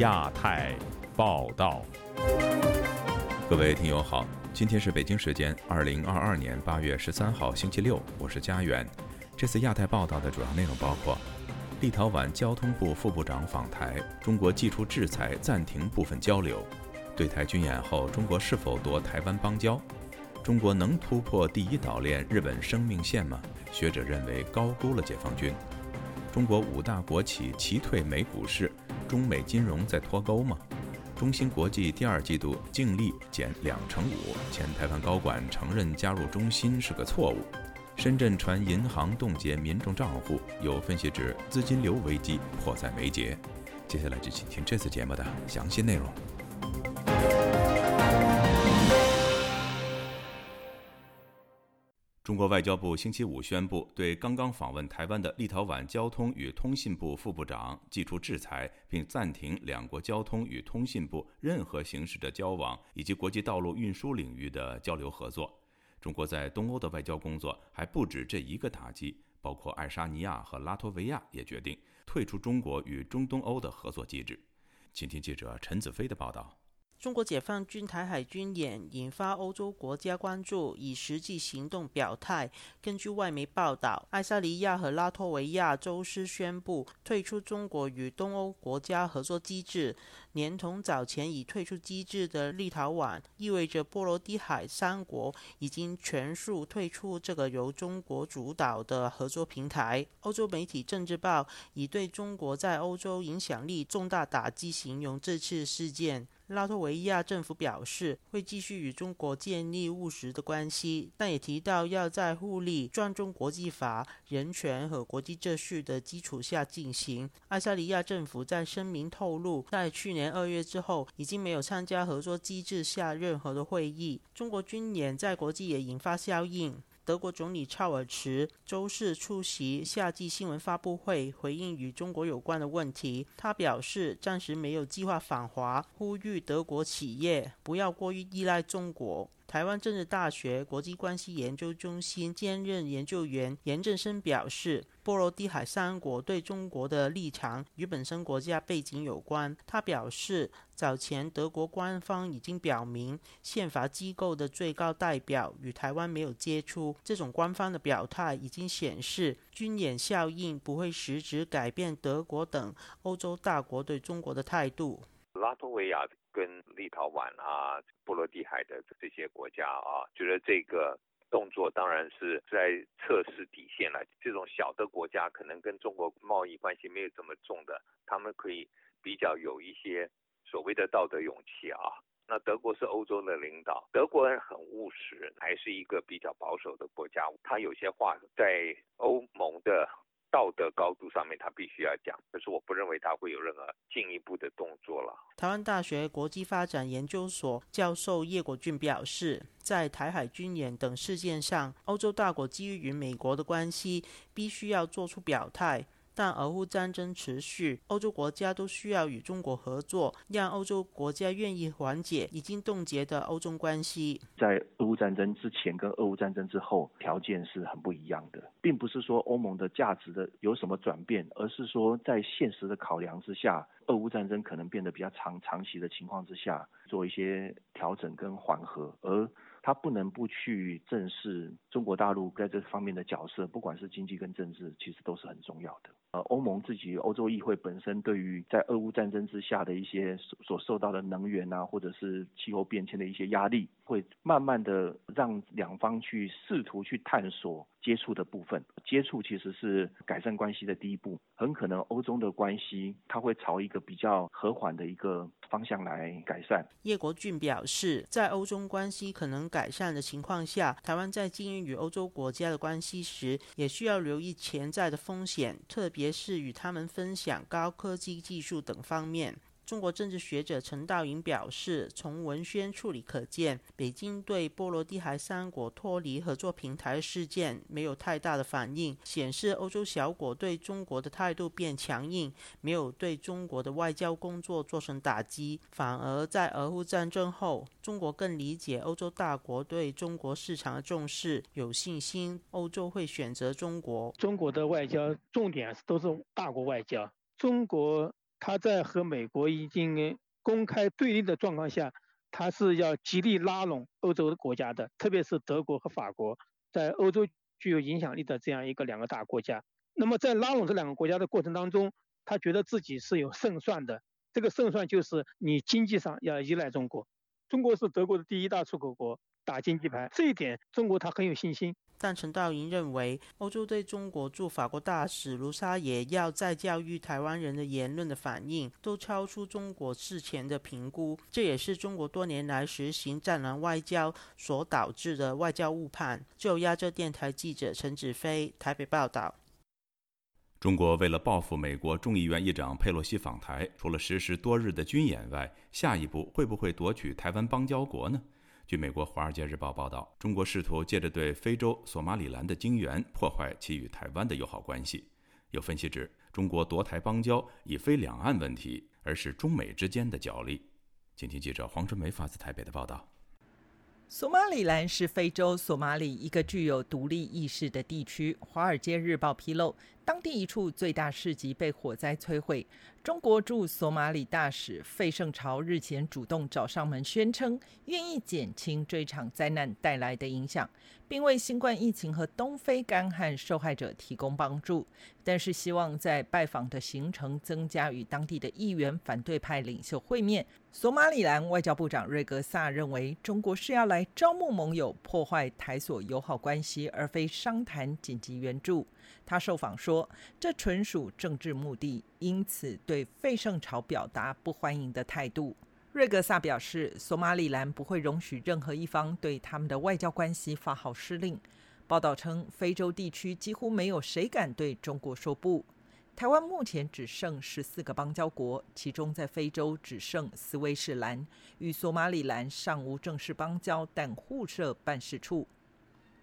亚太报道，各位听友好，今天是北京时间二零二二年八月十三号星期六，我是佳远。这次亚太报道的主要内容包括：立陶宛交通部副部长访台，中国祭出制裁，暂停部分交流；对台军演后，中国是否夺台湾邦交？中国能突破第一岛链日本生命线吗？学者认为高估了解放军。中国五大国企齐退美股市，中美金融在脱钩吗？中芯国际第二季度净利减两成五，前台湾高管承认加入中芯是个错误。深圳传银行冻结民众账户，有分析指资金流危机迫在眉睫。接下来就请听这次节目的详细内容。中国外交部星期五宣布，对刚刚访问台湾的立陶宛交通与通信部副部长寄出制裁，并暂停两国交通与通信部任何形式的交往以及国际道路运输领域的交流合作。中国在东欧的外交工作还不止这一个打击，包括爱沙尼亚和拉脱维亚也决定退出中国与中东欧的合作机制。请听记者陈子飞的报道。中国解放军台海军演引发欧洲国家关注，以实际行动表态。根据外媒报道，爱沙尼亚和拉脱维亚周四宣布退出中国与东欧国家合作机制，连同早前已退出机制的立陶宛，意味着波罗的海三国已经全数退出这个由中国主导的合作平台。欧洲媒体《政治报》以对中国在欧洲影响力重大打击形容这次事件。拉脱维亚政府表示会继续与中国建立务实的关系，但也提到要在互利、尊重国际法、人权和国际秩序的基础下进行。爱沙尼亚政府在声明透露，在去年二月之后，已经没有参加合作机制下任何的会议。中国军演在国际也引发效应。德国总理绍尔茨周四出席夏季新闻发布会，回应与中国有关的问题。他表示，暂时没有计划访华，呼吁德国企业不要过于依赖中国。台湾政治大学国际关系研究中心兼任研究员严正生表示，波罗的海三国对中国的立场与本身国家背景有关。他表示，早前德国官方已经表明，宪法机构的最高代表与台湾没有接触。这种官方的表态已经显示，军演效应不会实质改变德国等欧洲大国对中国的态度。拉脱维亚。跟立陶宛啊、波罗的海的这些国家啊，觉得这个动作当然是在测试底线了。这种小的国家可能跟中国贸易关系没有这么重的，他们可以比较有一些所谓的道德勇气啊。那德国是欧洲的领导，德国人很务实，还是一个比较保守的国家。他有些话在欧盟的。道德高度上面，他必须要讲，可是我不认为他会有任何进一步的动作了。台湾大学国际发展研究所教授叶国俊表示，在台海军演等事件上，欧洲大国基于与美国的关系，必须要做出表态。但俄乌战争持续，欧洲国家都需要与中国合作，让欧洲国家愿意缓解已经冻结的欧中关系。在俄乌战争之前跟俄乌战争之后，条件是很不一样的，并不是说欧盟的价值的有什么转变，而是说在现实的考量之下，俄乌战争可能变得比较长长期的情况之下，做一些调整跟缓和，而。他不能不去正视中国大陆在这方面的角色，不管是经济跟政治，其实都是很重要的。呃，欧盟自己欧洲议会本身对于在俄乌战争之下的一些所受到的能源啊，或者是气候变迁的一些压力，会慢慢的让两方去试图去探索接触的部分。接触其实是改善关系的第一步，很可能欧中的关系它会朝一个比较和缓的一个方向来改善。叶国俊表示，在欧中关系可能改善的情况下，台湾在经营与欧洲国家的关系时，也需要留意潜在的风险，特别。是与他们分享高科技技术等方面。中国政治学者陈道颖表示，从文宣处理可见，北京对波罗的海三国脱离合作平台事件没有太大的反应，显示欧洲小国对中国的态度变强硬，没有对中国的外交工作造成打击。反而在俄乌战争后，中国更理解欧洲大国对中国市场的重视，有信心欧洲会选择中国。中国的外交重点都是大国外交，中国。他在和美国已经公开对立的状况下，他是要极力拉拢欧洲的国家的，特别是德国和法国，在欧洲具有影响力的这样一个两个大国家。那么在拉拢这两个国家的过程当中，他觉得自己是有胜算的。这个胜算就是你经济上要依赖中国，中国是德国的第一大出口国，打经济牌，这一点中国他很有信心。但陈道营认为，欧洲对中国驻法国大使卢沙野要再教育台湾人的言论的反应，都超出中国事前的评估，这也是中国多年来实行战狼外交所导致的外交误判。就亚洲电台记者陈子飞台北报道。中国为了报复美国众议院议长佩洛西访台，除了实施多日的军演外，下一步会不会夺取台湾邦交国呢？据美国《华尔街日报》报道，中国试图借着对非洲索马里兰的经援，破坏其与台湾的友好关系。有分析指，中国夺台邦交已非两岸问题，而是中美之间的角力。请听记者黄春梅发自台北的报道。索马里兰是非洲索马里一个具有独立意识的地区。《华尔街日报》披露，当地一处最大市集被火灾摧毁。中国驻索马里大使费圣朝日前主动找上门，宣称愿意减轻这场灾难带来的影响，并为新冠疫情和东非干旱受害者提供帮助。但是，希望在拜访的行程增加与当地的议员、反对派领袖会面。索马里兰外交部长瑞格萨认为，中国是要来招募盟友，破坏台索友好关系，而非商谈紧急援助。他受访说，这纯属政治目的，因此对费圣朝表达不欢迎的态度。瑞格萨表示，索马里兰不会容许任何一方对他们的外交关系发号施令。报道称，非洲地区几乎没有谁敢对中国说不。台湾目前只剩十四个邦交国，其中在非洲只剩斯威士兰，与索马里兰尚无正式邦交，但互设办事处。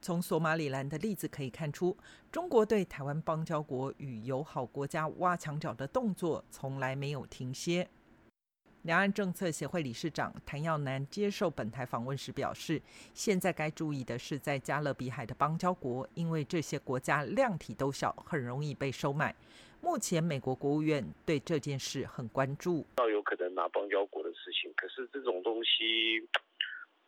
从索马里兰的例子可以看出，中国对台湾邦交国与友好国家挖墙脚的动作从来没有停歇。两岸政策协会理事长谭耀南接受本台访问时表示，现在该注意的是在加勒比海的邦交国，因为这些国家量体都小，很容易被收买。目前美国国务院对这件事很关注。倒有可能拿邦交国的事情，可是这种东西，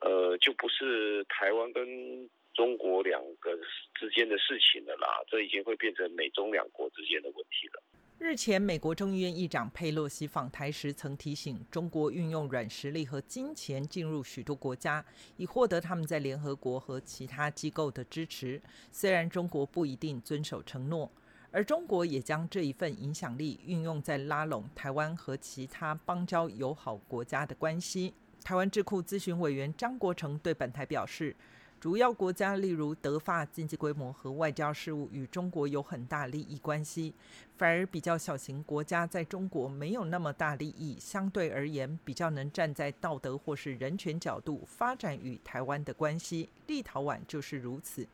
呃，就不是台湾跟。中国两个之间的事情了啦，这已经会变成美中两国之间的问题了。日前，美国众议院议长佩洛西访台时曾提醒，中国运用软实力和金钱进入许多国家，以获得他们在联合国和其他机构的支持。虽然中国不一定遵守承诺，而中国也将这一份影响力运用在拉拢台湾和其他邦交友好国家的关系。台湾智库咨询委员张国成对本台表示。主要国家例如德法经济规模和外交事务与中国有很大利益关系，反而比较小型国家在中国没有那么大利益，相对而言比较能站在道德或是人权角度发展与台湾的关系。立陶宛就是如此。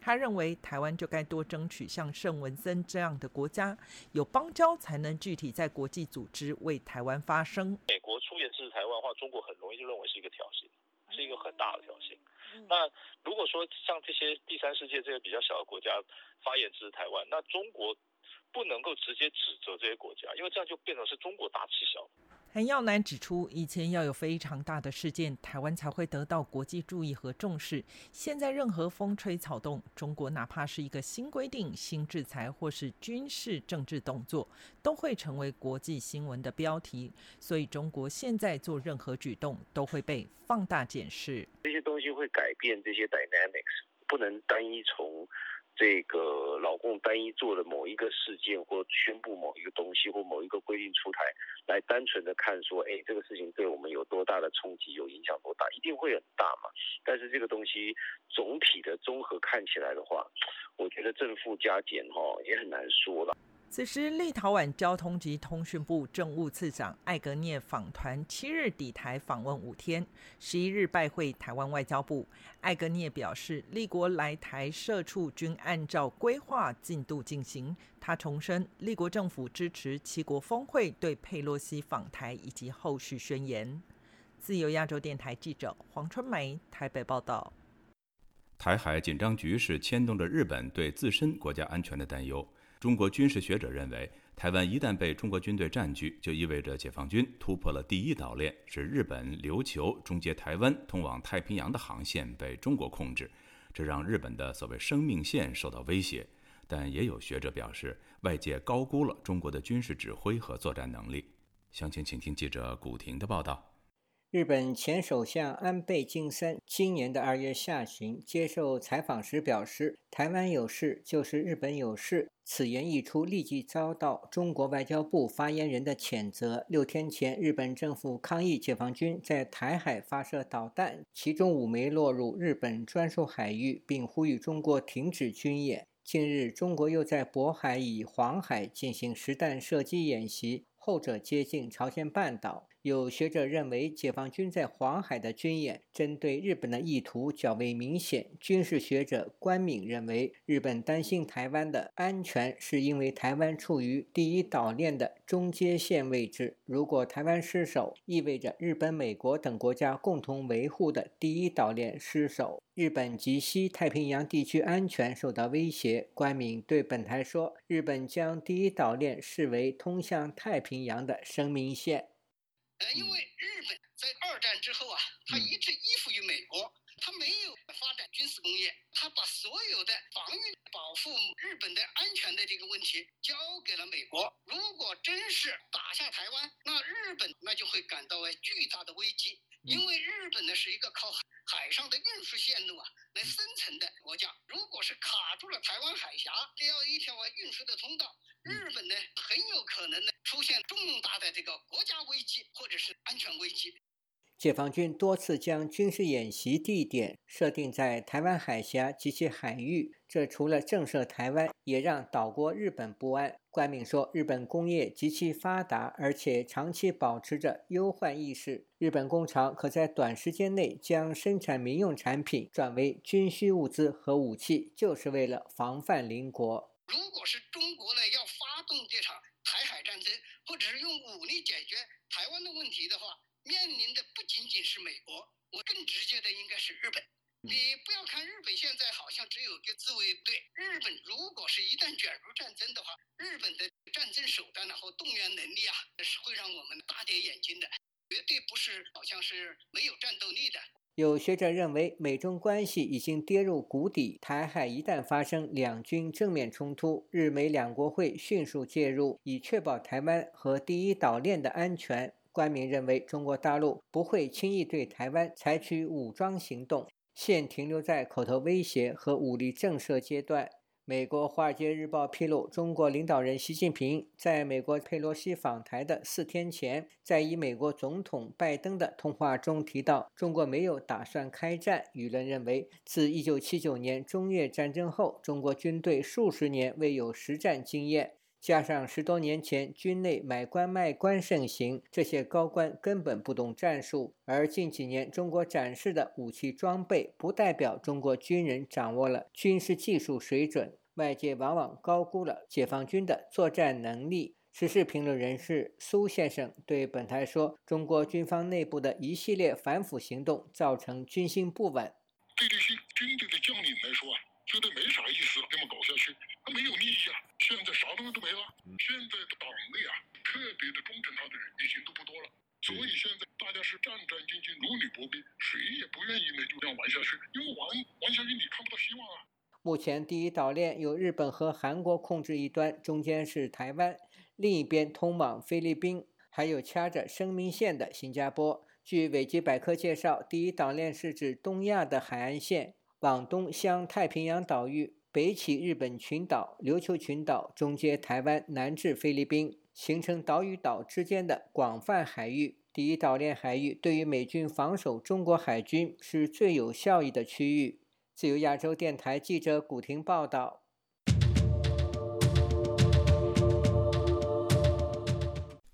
他认为台湾就该多争取像圣文森这样的国家有邦交，才能具体在国际组织为台湾发声。美国出言支持台湾的话，中国很容易就认为是一个挑衅，是一个很大的挑衅。那如果说像这些第三世界这些比较小的国家发言支持台湾，那中国不能够直接指责这些国家，因为这样就变成是中国大欺小。韩耀南指出，以前要有非常大的事件，台湾才会得到国际注意和重视。现在任何风吹草动，中国哪怕是一个新规定、新制裁或是军事政治动作，都会成为国际新闻的标题。所以，中国现在做任何举动都会被放大检视。这些东西会改变这些 dynamics，不能单一从。这个老共单一做的某一个事件，或宣布某一个东西，或某一个规定出台，来单纯的看说，哎，这个事情对我们有多大的冲击，有影响多大，一定会很大嘛。但是这个东西总体的综合看起来的话，我觉得正负加减哈也很难说了。此时，立陶宛交通及通讯部政务次长艾格涅访团七日抵台访问五天，十一日拜会台湾外交部。艾格涅表示，立国来台社处均按照规划进度进行。他重申，立国政府支持七国峰会对佩洛西访台以及后续宣言。自由亚洲电台记者黄春梅台北报道。台海紧张局势牵动着日本对自身国家安全的担忧。中国军事学者认为，台湾一旦被中国军队占据，就意味着解放军突破了第一岛链，使日本琉球终结台湾通往太平洋的航线被中国控制，这让日本的所谓生命线受到威胁。但也有学者表示，外界高估了中国的军事指挥和作战能力。详情，请听记者古婷的报道。日本前首相安倍晋三今年的二月下旬接受采访时表示：“台湾有事就是日本有事。”此言一出，立即遭到中国外交部发言人的谴责。六天前，日本政府抗议解放军在台海发射导弹，其中五枚落入日本专属海域，并呼吁中国停止军演。近日，中国又在渤海以黄海进行实弹射击演习，后者接近朝鲜半岛。有学者认为，解放军在黄海的军演针对日本的意图较为明显。军事学者关敏认为，日本担心台湾的安全，是因为台湾处于第一岛链的中接线位置。如果台湾失守，意味着日本、美国等国家共同维护的第一岛链失守，日本及西太平洋地区安全受到威胁。关敏对本台说：“日本将第一岛链视为通向太平洋的生命线。”呃，因为日本在二战之后啊，它一直依附于美国，它没有发展军事工业，它把所有的防御、保护日本的安全的这个问题交给了美国。如果真是打下台湾，那日本那就会感到巨大的危机，因为日本呢是一个靠海上的运输线路啊来生存的国家，如果是卡住了台湾海峡这样一条运输的通道。日本呢，很有可能呢出现重大的这个国家危机或者是安全危机。解放军多次将军事演习地点设定在台湾海峡及其海域，这除了震慑台湾，也让岛国日本不安。官敏说，日本工业极其发达，而且长期保持着忧患意识。日本工厂可在短时间内将生产民用产品转为军需物资和武器，就是为了防范邻国。如果是中国呢要发动这场台海战争，或者是用武力解决台湾的问题的话，面临的不仅仅是美国，我更直接的应该是日本。你不要看日本现在好像只有个自卫队，日本如果是一旦卷入战争的话，日本的战争手段呢和动员能力啊，是会让我们大跌眼镜的，绝对不是好像是没有战斗力的。有学者认为，美中关系已经跌入谷底。台海一旦发生两军正面冲突，日美两国会迅速介入，以确保台湾和第一岛链的安全。官民认为，中国大陆不会轻易对台湾采取武装行动，现停留在口头威胁和武力震慑阶段。美国《华尔街日报》披露，中国领导人习近平在美国佩洛西访台的四天前，在与美国总统拜登的通话中提到，中国没有打算开战。舆论认为，自1979年中越战争后，中国军队数十年未有实战经验。加上十多年前军内买官卖官盛行，这些高官根本不懂战术。而近几年中国展示的武器装备，不代表中国军人掌握了军事技术水准。外界往往高估了解放军的作战能力。时事评论人士苏先生对本台说：“中国军方内部的一系列反腐行动，造成军心不稳。对这些军队的将领来说啊，觉得没啥意思，这么搞下去，没有利益啊。”现在啥东西都没了。现在的党内啊，特别的忠诚他的人已经都不多了，所以现在大家是战战兢兢、如履薄冰，谁也不愿意呢就这样玩下去，因为玩玩下去你看不到希望啊。目前第一岛链由日本和韩国控制一端，中间是台湾，另一边通往菲律宾，还有掐着生命线的新加坡。据维基百科介绍，第一岛链是指东亚的海岸线，往东向太平洋岛屿。北起日本群岛、琉球群岛，中接台湾，南至菲律宾，形成岛与岛之间的广泛海域。第一岛链海域对于美军防守中国海军是最有效益的区域。自由亚洲电台记者古婷报道。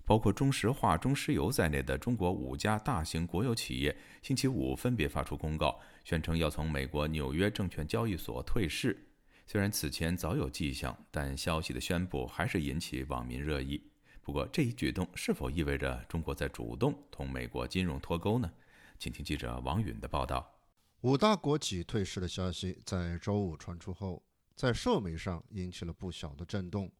包括中石化、中石油在内的中国五家大型国有企业，星期五分别发出公告，宣称要从美国纽约证券交易所退市。虽然此前早有迹象，但消息的宣布还是引起网民热议。不过，这一举动是否意味着中国在主动同美国金融脱钩呢？请听记者王允的报道。五大国企退市的消息在周五传出后，在社媒上引起了不小的震动。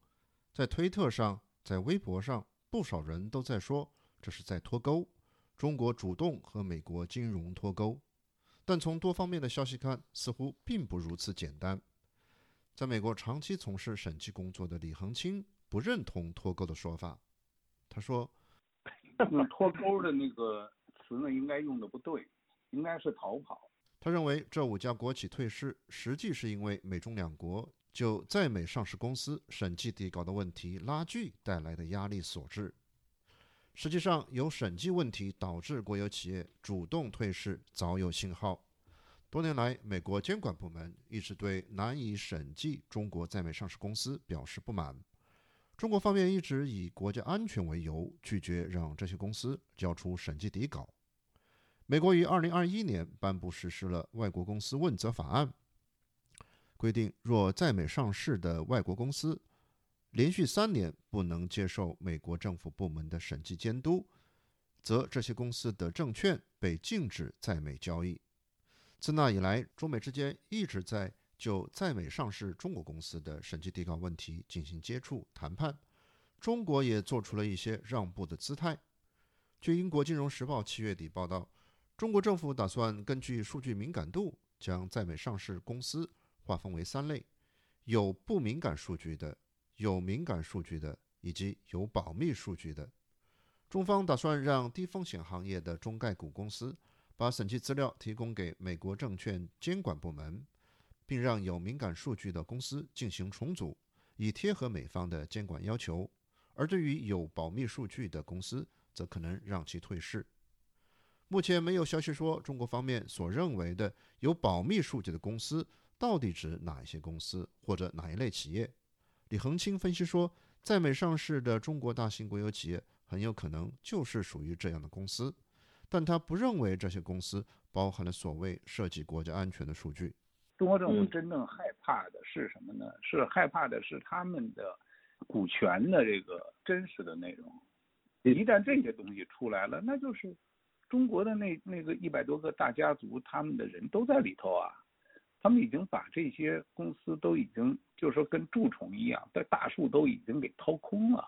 在推特上，在微博上，不少人都在说这是在脱钩，中国主动和美国金融脱钩。但从多方面的消息看，似乎并不如此简单。在美国长期从事审计工作的李恒清不认同脱钩的说法。他说：“脱钩的那个词呢，应该用的不对，应该是逃跑。”他认为这五家国企退市，实际是因为美中两国就在美上市公司审计底稿的问题拉锯带来的压力所致。实际上，由审计问题导致国有企业主动退市，早有信号。多年来，美国监管部门一直对难以审计中国在美上市公司表示不满。中国方面一直以国家安全为由，拒绝让这些公司交出审计底稿。美国于2021年颁布实施了《外国公司问责法案》，规定若在美上市的外国公司连续三年不能接受美国政府部门的审计监督，则这些公司的证券被禁止在美交易。自那以来，中美之间一直在就在美上市中国公司的审计底稿问题进行接触谈判。中国也做出了一些让步的姿态。据英国《金融时报》七月底报道，中国政府打算根据数据敏感度，将在美上市公司划分为三类：有不敏感数据的、有敏感数据的，以及有保密数据的。中方打算让低风险行业的中概股公司。把审计资料提供给美国证券监管部门，并让有敏感数据的公司进行重组，以贴合美方的监管要求；而对于有保密数据的公司，则可能让其退市。目前没有消息说中国方面所认为的有保密数据的公司到底指哪一些公司或者哪一类企业。李恒清分析说，在美上市的中国大型国有企业很有可能就是属于这样的公司。但他不认为这些公司包含了所谓涉及国家安全的数据。中国政府真正害怕的是什么呢？是害怕的是他们的股权的这个真实的内容。一旦这些东西出来了，那就是中国的那那个一百多个大家族，他们的人都在里头啊。他们已经把这些公司都已经，就是说跟蛀虫一样，在大树都已经给掏空了。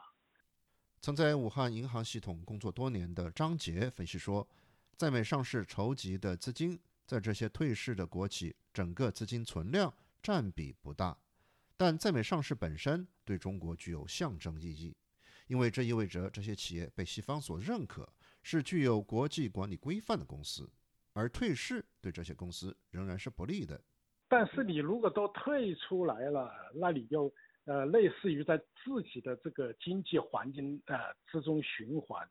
曾在武汉银行系统工作多年的张杰分析说，在美上市筹集的资金，在这些退市的国企整个资金存量占比不大，但在美上市本身对中国具有象征意义，因为这意味着这些企业被西方所认可，是具有国际管理规范的公司，而退市对这些公司仍然是不利的。但是你如果都退出来了，那你就。呃，类似于在自己的这个经济环境呃之中循环，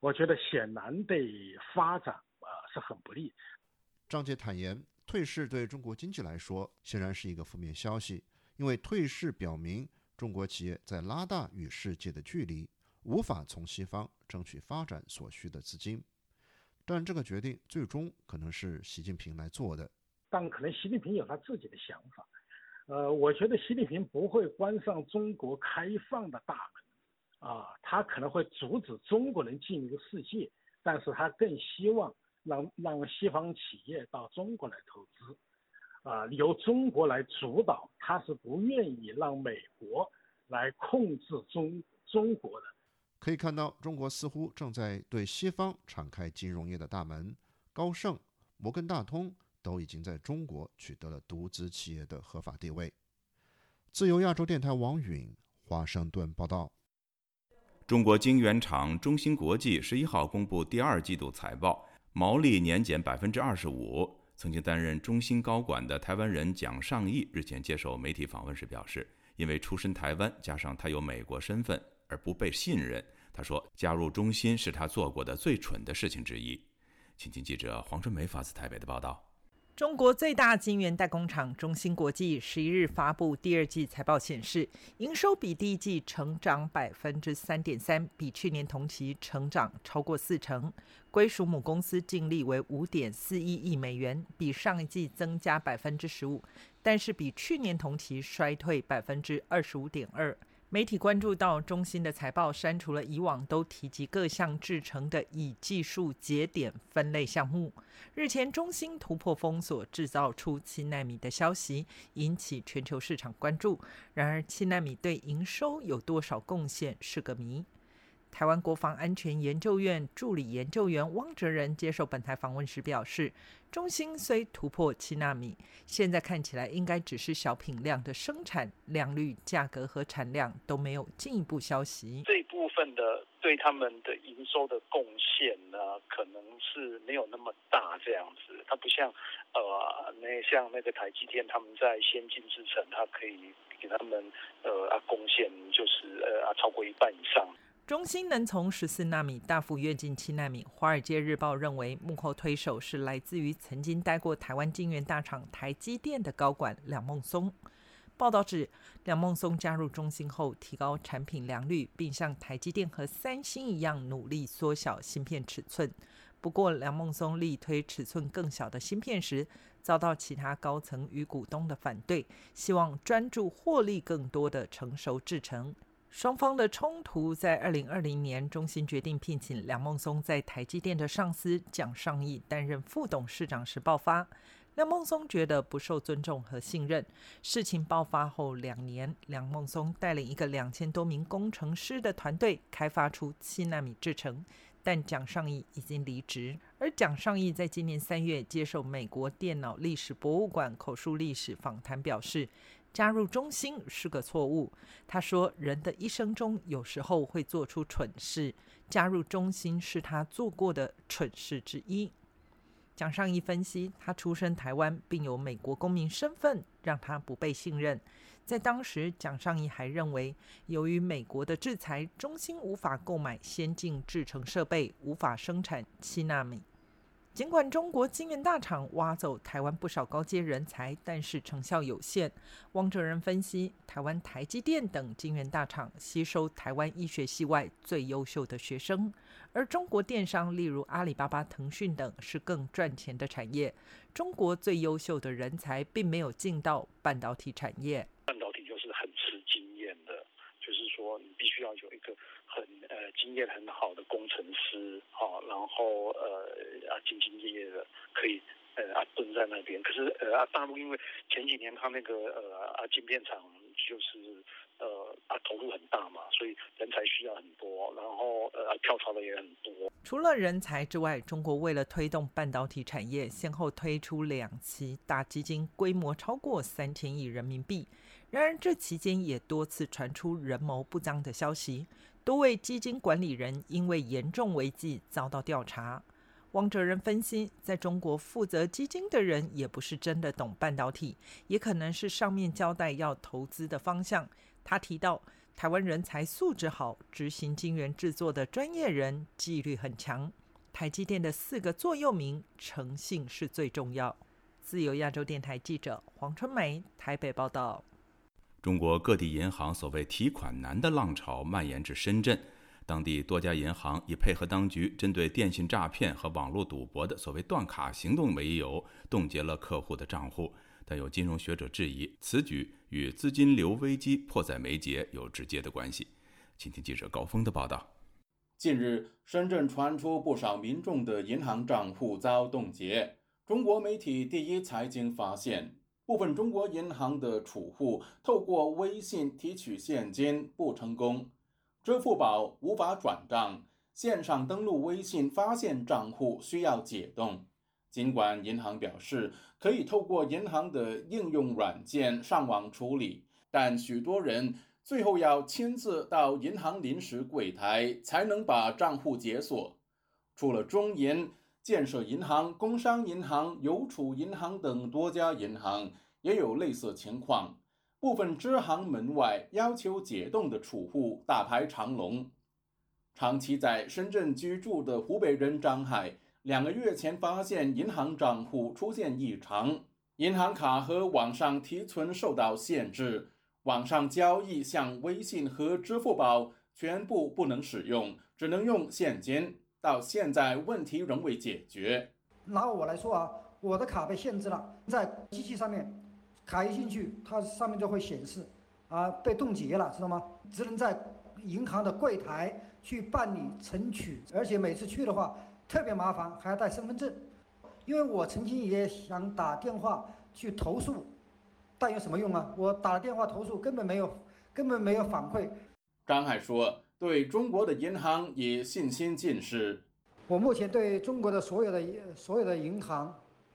我觉得显然对发展呃是很不利。张杰坦言，退市对中国经济来说显然是一个负面消息，因为退市表明中国企业在拉大与世界的距离，无法从西方争取发展所需的资金。但这个决定最终可能是习近平来做的。但可能习近平有他自己的想法。呃，我觉得习近平不会关上中国开放的大门，啊，他可能会阻止中国人进入世界，但是他更希望让让西方企业到中国来投资，啊，由中国来主导，他是不愿意让美国来控制中中国的。可以看到，中国似乎正在对西方敞开金融业的大门，高盛、摩根大通。都已经在中国取得了独资企业的合法地位。自由亚洲电台王允华盛顿报道。中国晶圆厂中芯国际十一号公布第二季度财报，毛利年减百分之二十五。曾经担任中芯高管的台湾人蒋尚义日前接受媒体访问时表示，因为出身台湾，加上他有美国身份而不被信任。他说，加入中芯是他做过的最蠢的事情之一。请听记者黄春梅发自台北的报道。中国最大晶圆代工厂中芯国际十一日发布第二季财报，显示营收比第一季成长百分之三点三，比去年同期成长超过四成。归属母公司净利为五点四一亿美元，比上一季增加百分之十五，但是比去年同期衰退百分之二十五点二。媒体关注到，中芯的财报删除了以往都提及各项制成的以技术节点分类项目。日前，中芯突破封锁，制造出七纳米的消息，引起全球市场关注。然而，七纳米对营收有多少贡献是个谜。台湾国防安全研究院助理研究员汪哲仁接受本台访问时表示，中兴虽突破七纳米，现在看起来应该只是小品量的生产，良率、价格和产量都没有进一步消息。这部分的对他们的营收的贡献呢，可能是没有那么大这样子。它不像呃，那像那个台积电，他们在先进制程，它可以给他们呃啊贡献就是呃啊超过一半以上。中兴能从十四纳米大幅跃进七纳米，《华尔街日报》认为幕后推手是来自于曾经待过台湾晶圆大厂台积电的高管梁孟松。报道指，梁孟松加入中芯后，提高产品良率，并像台积电和三星一样努力缩小芯片尺寸。不过，梁孟松力推尺寸更小的芯片时，遭到其他高层与股东的反对，希望专注获利更多的成熟制程。双方的冲突在二零二零年，中心决定聘请梁孟松在台积电的上司蒋尚义担任副董事长时爆发。梁孟松觉得不受尊重和信任。事情爆发后两年，梁孟松带领一个两千多名工程师的团队开发出七纳米制程，但蒋尚义已经离职。而蒋尚义在今年三月接受美国电脑历史博物馆口述历史访谈表示。加入中心是个错误。他说：“人的一生中有时候会做出蠢事，加入中心是他做过的蠢事之一。”蒋尚义分析，他出身台湾并有美国公民身份，让他不被信任。在当时，蒋尚义还认为，由于美国的制裁，中心无法购买先进制程设备，无法生产七纳米。尽管中国晶圆大厂挖走台湾不少高阶人才，但是成效有限。汪哲仁分析，台湾台积电等晶圆大厂吸收台湾医学系外最优秀的学生，而中国电商，例如阿里巴巴、腾讯等，是更赚钱的产业。中国最优秀的人才并没有进到半导体产业。半导体就是很吃经验的，就是说你必须要有一个。很呃经验很好的工程师，好，然后呃啊兢兢业业的可以呃啊蹲在那边。可是呃啊大陆因为前几年他那个呃啊晶片厂就是呃啊投入很大嘛，所以人才需要很多，然后呃跳槽的也很多。除了人才之外，中国为了推动半导体产业，先后推出两期大基金，规模超过三千亿人民币。然而这期间也多次传出人谋不臧的消息。多位基金管理人因为严重违纪遭到调查。汪哲仁分析，在中国负责基金的人也不是真的懂半导体，也可能是上面交代要投资的方向。他提到，台湾人才素质好，执行晶圆制作的专业人纪律很强。台积电的四个座右铭，诚信是最重要。自由亚洲电台记者黄春梅台北报道。中国各地银行所谓提款难的浪潮蔓延至深圳，当地多家银行以配合当局针对电信诈骗和网络赌博的所谓断卡行动为由，冻结了客户的账户。但有金融学者质疑，此举与资金流危机迫在眉睫有直接的关系。请听记者高峰的报道。近日，深圳传出不少民众的银行账户遭冻结。中国媒体第一财经发现。部分中国银行的储户透过微信提取现金不成功，支付宝无法转账，线上登录微信发现账户需要解冻。尽管银行表示可以透过银行的应用软件上网处理，但许多人最后要亲自到银行临时柜台才能把账户解锁。除了中银。建设银行、工商银行、邮储银行等多家银行也有类似情况，部分支行门外要求解冻的储户大排长龙。长期在深圳居住的湖北人张海，两个月前发现银行账户出现异常，银行卡和网上提存受到限制，网上交易像微信和支付宝全部不能使用，只能用现金。到现在问题仍未解决。拿我来说啊，我的卡被限制了，在机器上面，卡一进去，它上面就会显示，啊，被冻结了，知道吗？只能在银行的柜台去办理存取，而且每次去的话特别麻烦，还要带身份证。因为我曾经也想打电话去投诉，但有什么用啊？我打了电话投诉，根本没有，根本没有反馈。张海说：“对中国的银行也信心尽失。我目前对中国的所有的所有的银行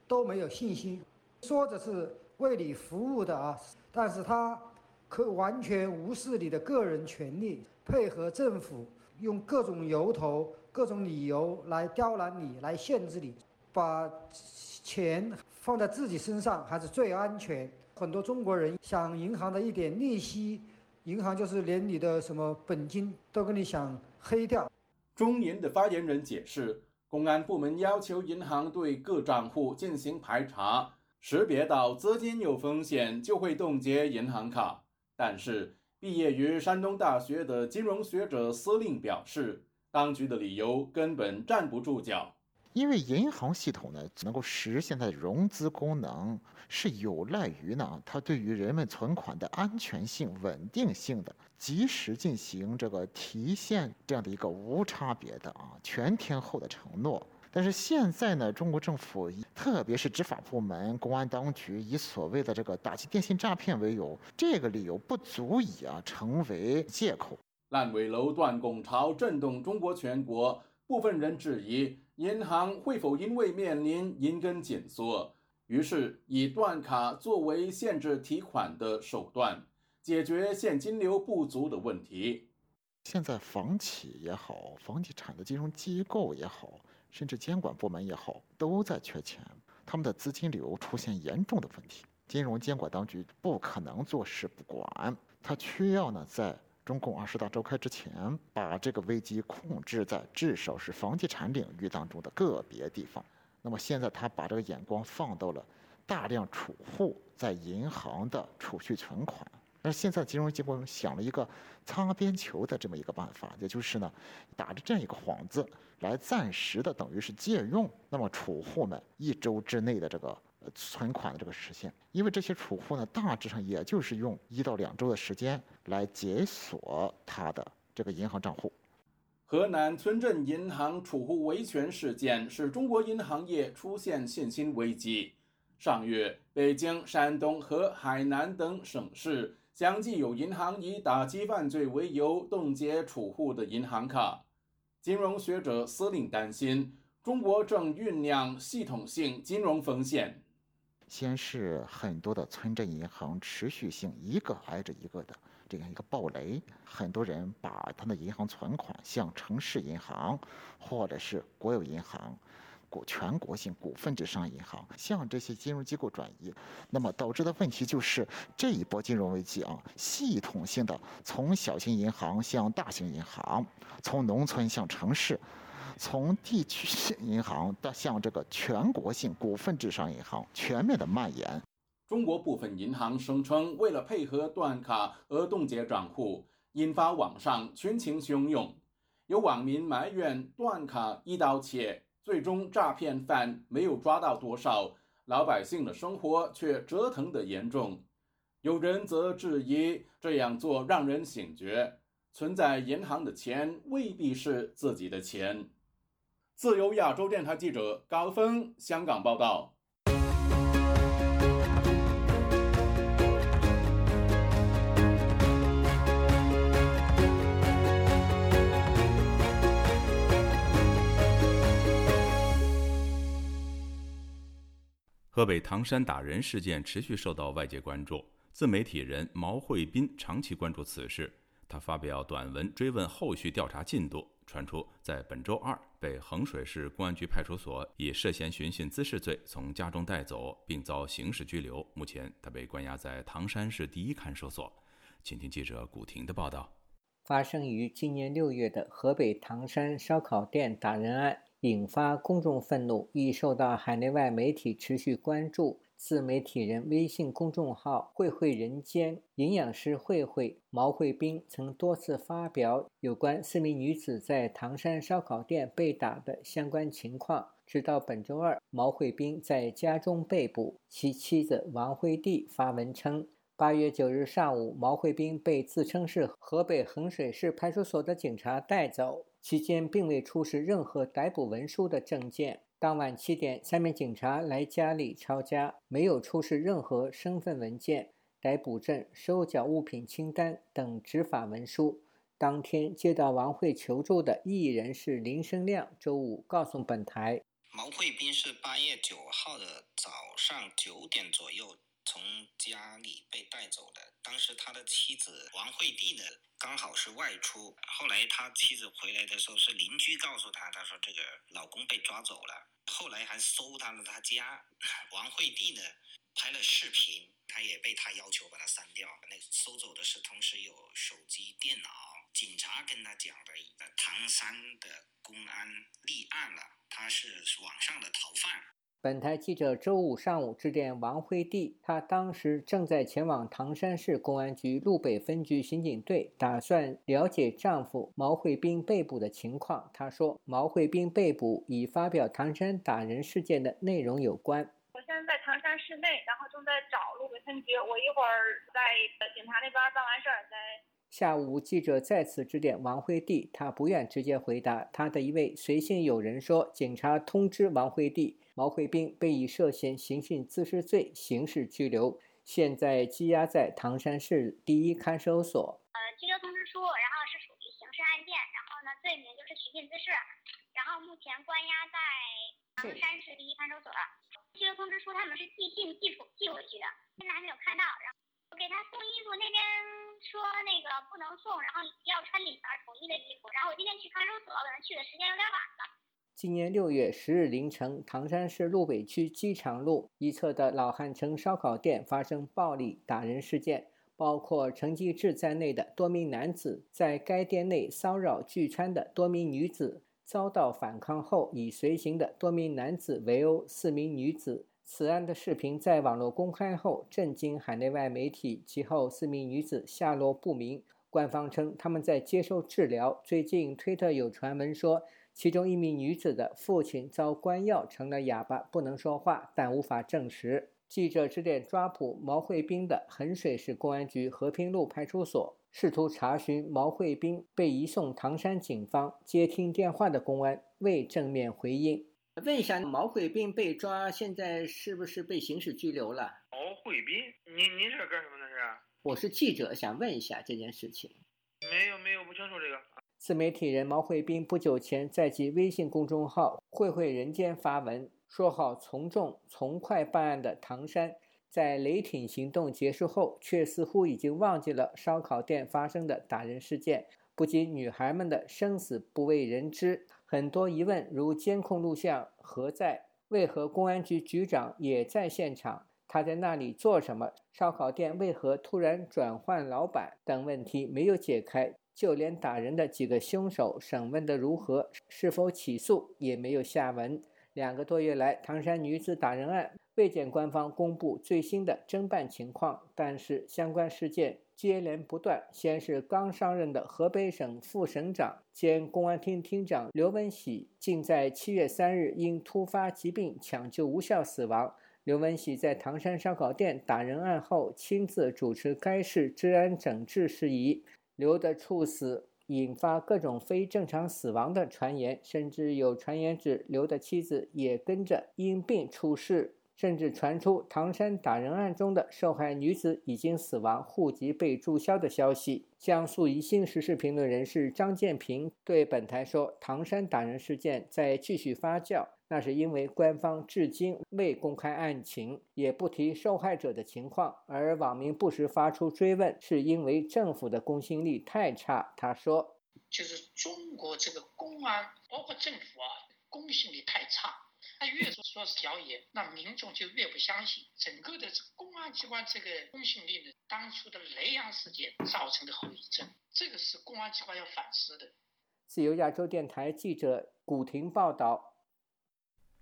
都没有信心。说着是为你服务的啊，但是他可完全无视你的个人权利，配合政府用各种由头、各种理由来刁难你，来限制你。”把钱放在自己身上还是最安全。很多中国人想银行的一点利息，银行就是连你的什么本金都跟你想黑掉。中银的发言人解释，公安部门要求银行对各账户进行排查，识别到资金有风险就会冻结银行卡。但是，毕业于山东大学的金融学者司令表示，当局的理由根本站不住脚。因为银行系统呢，能够实现它的融资功能，是有赖于呢，它对于人们存款的安全性、稳定性的及时进行这个提现这样的一个无差别的啊全天候的承诺。但是现在呢，中国政府特别是执法部门、公安当局以所谓的这个打击电信诈骗为由，这个理由不足以啊成为借口。烂尾楼断供潮震动中国全国，部分人质疑。银行会否因为面临银根紧缩，于是以断卡作为限制提款的手段，解决现金流不足的问题？现在房企也好，房地产的金融机构也好，甚至监管部门也好，都在缺钱，他们的资金流出现严重的问题。金融监管当局不可能坐视不管，他需要呢在。中共二十大召开之前，把这个危机控制在至少是房地产领域当中的个别地方。那么现在他把这个眼光放到了大量储户在银行的储蓄存款。而现在金融机构想了一个擦边球的这么一个办法，也就是呢，打着这样一个幌子来暂时的等于是借用那么储户们一周之内的这个。存款的这个实现，因为这些储户呢，大致上也就是用一到两周的时间来解锁他的这个银行账户。河南村镇银行储户维权事件使中国银行业出现信心危机。上月，北京、山东和海南等省市相继有银行以打击犯罪为由冻结储户的银行卡。金融学者司令担心，中国正酝酿系统性金融风险。先是很多的村镇银行持续性一个挨着一个的这样一个暴雷，很多人把他的银行存款向城市银行或者是国有银行、国全国性股份制商业银行向这些金融机构转移，那么导致的问题就是这一波金融危机啊，系统性的从小型银行向大型银行，从农村向城市。从地区性银行到向这个全国性股份制商业银行全面的蔓延。中国部分银行声称，为了配合断卡而冻结账户，引发网上群情汹涌。有网民埋怨断卡一刀切，最终诈骗犯没有抓到多少，老百姓的生活却折腾得严重。有人则质疑这样做让人醒觉，存在银行的钱未必是自己的钱。自由亚洲电台记者高峰香港报道。河北唐山打人事件持续受到外界关注，自媒体人毛慧斌长期关注此事，他发表短文追问后续调查进度。传出，在本周二被衡水市公安局派出所以涉嫌寻衅滋事罪从家中带走，并遭刑事拘留。目前，他被关押在唐山市第一看守所。请听记者古婷的报道。发生于今年六月的河北唐山烧烤店打人案，引发公众愤怒，亦受到海内外媒体持续关注。自媒体人微信公众号“慧慧人间”营养师慧慧毛慧斌曾多次发表有关四名女子在唐山烧烤店被打的相关情况。直到本周二，毛慧斌在家中被捕，其妻子王慧娣发文称，八月九日上午，毛慧斌被自称是河北衡水市派出所的警察带走，期间并未出示任何逮捕文书的证件。当晚七点，三名警察来家里抄家，没有出示任何身份文件、逮捕证、收缴物品清单等执法文书。当天接到王慧求助的异议人士林生亮，周五告诉本台，毛慧斌是八月九号的早上九点左右从家里被带走的。当时他的妻子王惠娣呢，刚好是外出。后来他妻子回来的时候，是邻居告诉他，他说这个老公被抓走了。后来还搜他了他家，王惠娣呢拍了视频，他也被他要求把他删掉。那搜走的是同时有手机、电脑。警察跟他讲的，唐山的公安立案了，他是网上的逃犯。本台记者周五上午致电王慧娣，她当时正在前往唐山市公安局路北分局刑警队，打算了解丈夫毛慧斌被捕的情况。她说，毛慧斌被捕已发表唐山打人事件的内容有关。我现在在唐山市内，然后正在找路北分局，我一会儿在警察那边办完事儿再。下午，记者再次致电王惠娣，她不愿直接回答。她的一位随信友人说，警察通知王惠娣，毛惠斌被以涉嫌刑讯滋事罪刑事拘留，现在羁押在唐山市第一看守所。呃，拘留通知书，然后是属于刑事案件，然后呢，罪名就是寻衅滋事，然后目前关押在唐山市第一看守所。拘留通知书他们是寄信寄出寄回去的，现在还没有看到。然后我给他送衣服那边。说那个不能送，然后要穿里边统一的衣服。然后我今天去看守所，可能去的时间有点晚了。今年六月十日凌晨，唐山市路北区机场路一侧的老汉城烧烤店发生暴力打人事件，包括陈继志在内的多名男子在该店内骚扰聚餐的多名女子，遭到反抗后以随行的多名男子围殴四名女子。此案的视频在网络公开后，震惊海内外媒体。其后，四名女子下落不明。官方称他们在接受治疗。最近，推特有传闻说，其中一名女子的父亲遭关药成了哑巴，不能说话，但无法证实。记者致电抓捕毛慧斌的衡水市公安局和平路派出所，试图查询毛慧斌被移送唐山警方。接听电话的公安未正面回应。问一下，毛慧斌被抓，现在是不是被刑事拘留了？毛慧斌，您您是干什么的？是？我是记者，想问一下这件事情。没有没有，不清楚这个。自媒体人毛慧斌不久前在其微信公众号“慧慧人间”发文，说好从重从快办案的唐山，在雷霆行动结束后，却似乎已经忘记了烧烤店发生的打人事件。不仅女孩们的生死不为人知。很多疑问，如监控录像何在？为何公安局局长也在现场？他在那里做什么？烧烤店为何突然转换老板？等问题没有解开，就连打人的几个凶手审问的如何，是否起诉也没有下文。两个多月来，唐山女子打人案未见官方公布最新的侦办情况，但是相关事件。接连不断，先是刚上任的河北省副省长兼公安厅厅长刘文喜，竟在七月三日因突发疾病抢救无效死亡。刘文喜在唐山烧烤店打人案后，亲自主持该市治安整治事宜。刘的猝死引发各种非正常死亡的传言，甚至有传言指刘的妻子也跟着因病出事。甚至传出唐山打人案中的受害女子已经死亡、户籍被注销的消息。江苏宜兴时事评论人士张建平对本台说：“唐山打人事件在继续发酵，那是因为官方至今未公开案情，也不提受害者的情况，而网民不时发出追问，是因为政府的公信力太差。”他说：“就是中国这个公安，包括政府啊，公信力太差。”他越说说是谣言，那民众就越不相信。整个的这公安机关这个公信力呢，当初的雷洋事件造成的后遗症，这个是公安机关要反思的。自由亚洲电台记者古婷报道：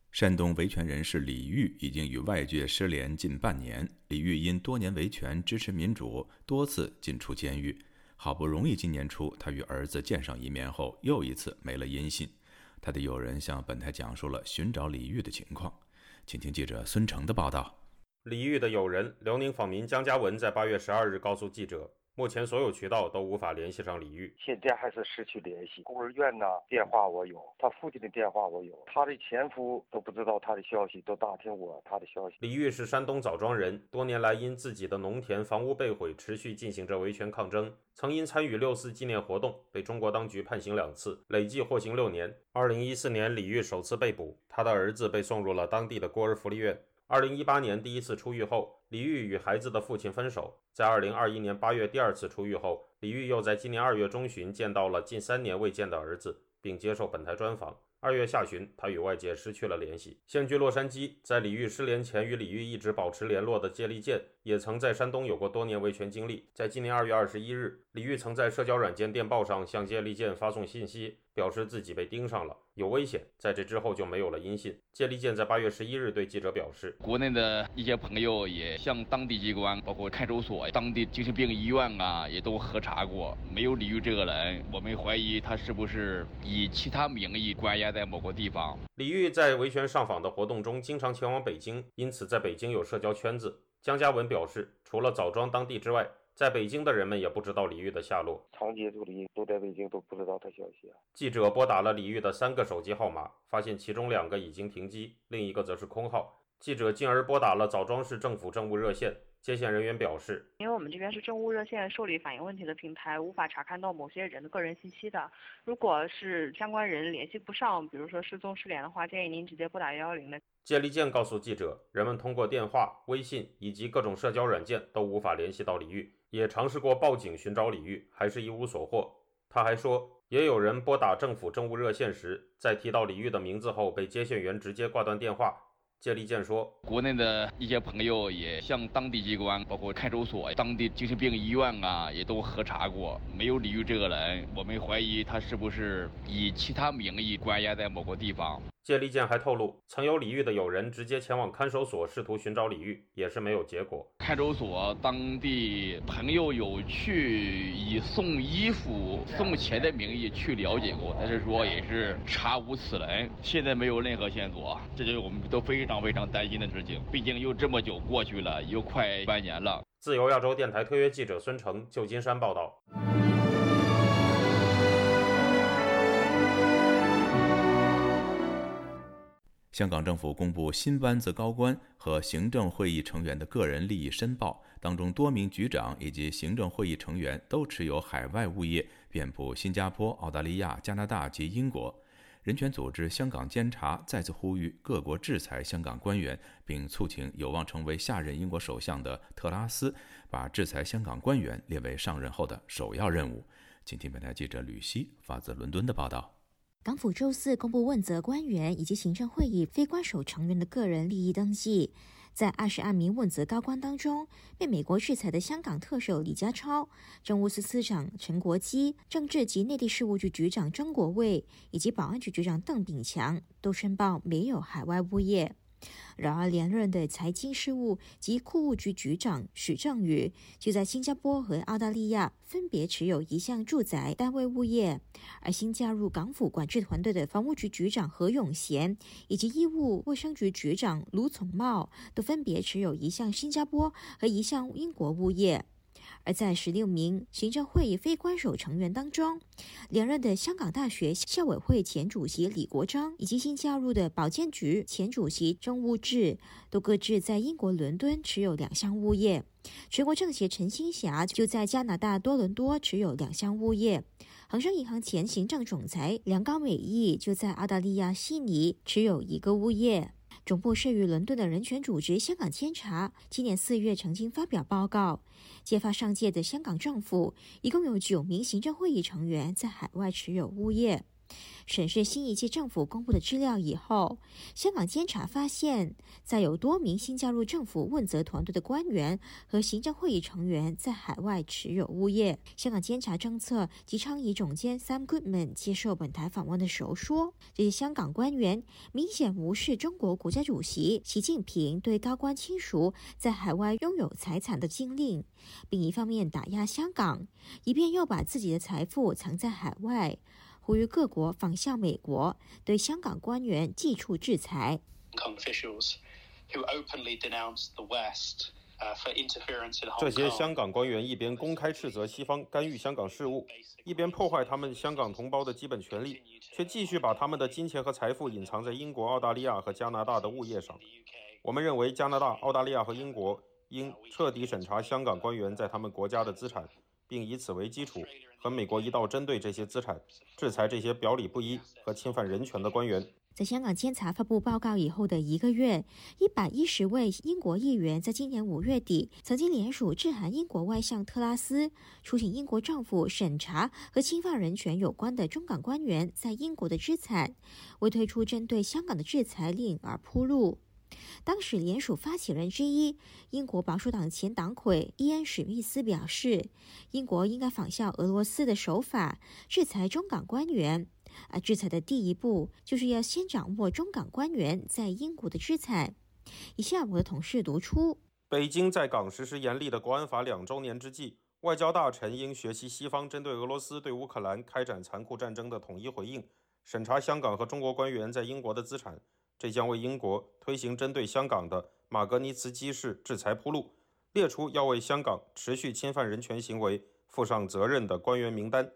山东维权人士李玉已经与外界失联近半年。李玉因多年维权支持民主，多次进出监狱。好不容易今年初他与儿子见上一面后，又一次没了音信。他的友人向本台讲述了寻找李玉的情况，请听记者孙成的报道。李玉的友人辽宁访民江嘉文在八月十二日告诉记者。目前所有渠道都无法联系上李玉，现在还是失去联系。孤儿院呢，电话我有，他父亲的电话我有，他的前夫都不知道他的消息，都打听我他的消息。李玉是山东枣庄人，多年来因自己的农田房屋被毁，持续进行着维权抗争。曾因参与六四纪念活动被中国当局判刑两次，累计获刑六年。二零一四年，李玉首次被捕，他的儿子被送入了当地的孤儿福利院。二零一八年第一次出狱后，李玉与孩子的父亲分手。在二零二一年八月第二次出狱后，李玉又在今年二月中旬见到了近三年未见的儿子，并接受本台专访。二月下旬，他与外界失去了联系。现居洛杉矶，在李玉失联前与李玉一直保持联络的谢立健，也曾在山东有过多年维权经历。在今年二月二十一日，李玉曾在社交软件电报上向谢立健发送信息，表示自己被盯上了，有危险。在这之后就没有了音信。谢立健在八月十一日对记者表示，国内的一些朋友也向当地机关，包括看守所、当地精神病医院啊，也都核查过，没有李玉这个人。我们怀疑他是不是以其他名义关押。在某个地方，李玉在维权上访的活动中经常前往北京，因此在北京有社交圈子。江嘉文表示，除了枣庄当地之外，在北京的人们也不知道李玉的下落。常接触的都在北京，都不知道他消息啊。记者拨打了李玉的三个手机号码，发现其中两个已经停机，另一个则是空号。记者进而拨打了枣庄市政府政务热线。接线人员表示，因为我们这边是政务热线受理反映问题的平台，无法查看到某些人的个人信息的。如果是相关人联系不上，比如说失踪失联的话，建议您直接拨打幺幺零的。谢立健告诉记者，人们通过电话、微信以及各种社交软件都无法联系到李玉，也尝试过报警寻找李玉，还是一无所获。他还说，也有人拨打政府政务热线时，在提到李玉的名字后，被接线员直接挂断电话。谢立健说：“国内的一些朋友也向当地机关，包括看守所、当地精神病医院啊，也都核查过，没有李玉这个人。我们怀疑他是不是以其他名义关押在某个地方。”谢立健还透露，曾有李玉的友人直接前往看守所试图寻找李玉，也是没有结果。看守所当地朋友有去以送衣服、送钱的名义去了解过，但是说也是查无此人，现在没有任何线索，这就是我们都非常非常担心的事情。毕竟又这么久过去了，又快半年了。自由亚洲电台特约记者孙成，旧金山报道。香港政府公布新班子高官和行政会议成员的个人利益申报，当中多名局长以及行政会议成员都持有海外物业，遍布新加坡、澳大利亚、加拿大及英国。人权组织香港监察再次呼吁各国制裁香港官员，并促请有望成为下任英国首相的特拉斯把制裁香港官员列为上任后的首要任务。请听本台记者吕希发自伦敦的报道。港府周四公布问责官员以及行政会议非官守成员的个人利益登记，在二十二名问责高官当中，被美国制裁的香港特首李家超、政务司司长陈国基、政治及内地事务局局长曾国卫以及保安局局长邓炳强都申报没有海外物业。然而，连任的财经事务及库务局局长许正宇就在新加坡和澳大利亚分别持有一项住宅单位物业，而新加入港府管制团队的房屋局局长何永贤以及医务卫生局局长卢从茂都分别持有一项新加坡和一项英国物业。而在十六名行政会议非官守成员当中，连任的香港大学校委会前主席李国章以及新加入的保健局前主席钟务志，都各自在英国伦敦持有两项物业。全国政协陈新霞就在加拿大多伦多持有两项物业。恒生银行前行政总裁梁高美义就在澳大利亚悉尼持有一个物业。总部设于伦敦的人权组织香港监察，今年四月曾经发表报告，揭发上届的香港政府一共有九名行政会议成员在海外持有物业。审视新一届政府公布的资料以后，香港监察发现，在有多名新加入政府问责团队的官员和行政会议成员在海外持有物业。香港监察政策及倡议总监 Sam Goodman 接受本台访问的时候说：“这些香港官员明显无视中国国家主席习近平对高官亲属在海外拥有财产的禁令，并一方面打压香港，一边又把自己的财富藏在海外。”呼吁各国仿效美国，对香港官员祭出制裁。这些香港官员一边公开斥责西方干预香港事务，一边破坏他们香港同胞的基本权利，却继续把他们的金钱和财富隐藏在英国、澳大利亚和加拿大的物业上。我们认为，加拿大、澳大利亚和英国应彻底审查香港官员在他们国家的资产，并以此为基础，和美国一道针对这些资产，制裁这些表里不一和侵犯人权的官员。在香港监察发布报告以后的一个月，一百一十位英国议员在今年五月底曾经联署致函英国外相特拉斯，促请英国政府审查和侵犯人权有关的中港官员在英国的资产，为推出针对香港的制裁令而铺路。当时联署发起人之一、英国保守党前党魁伊恩·史密斯表示，英国应该仿效俄罗斯的手法，制裁中港官员。而制裁的第一步，就是要先掌握中港官员在英国的资产。以下我的同事读出：北京在港实施严厉的国安法两周年之际，外交大臣应学习西方针对俄罗斯对乌克兰开展残酷战争的统一回应，审查香港和中国官员在英国的资产。这将为英国推行针对香港的马格尼茨基式制裁铺路，列出要为香港持续侵犯人权行为负上责任的官员名单。